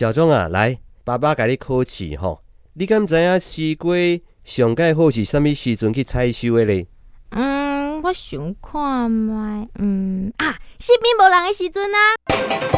小钟啊，来，爸爸甲你考试吼，你敢知影西瓜上盖好是啥物时阵去采收的咧？嗯，我想看觅，嗯啊，身边无人的时阵啊。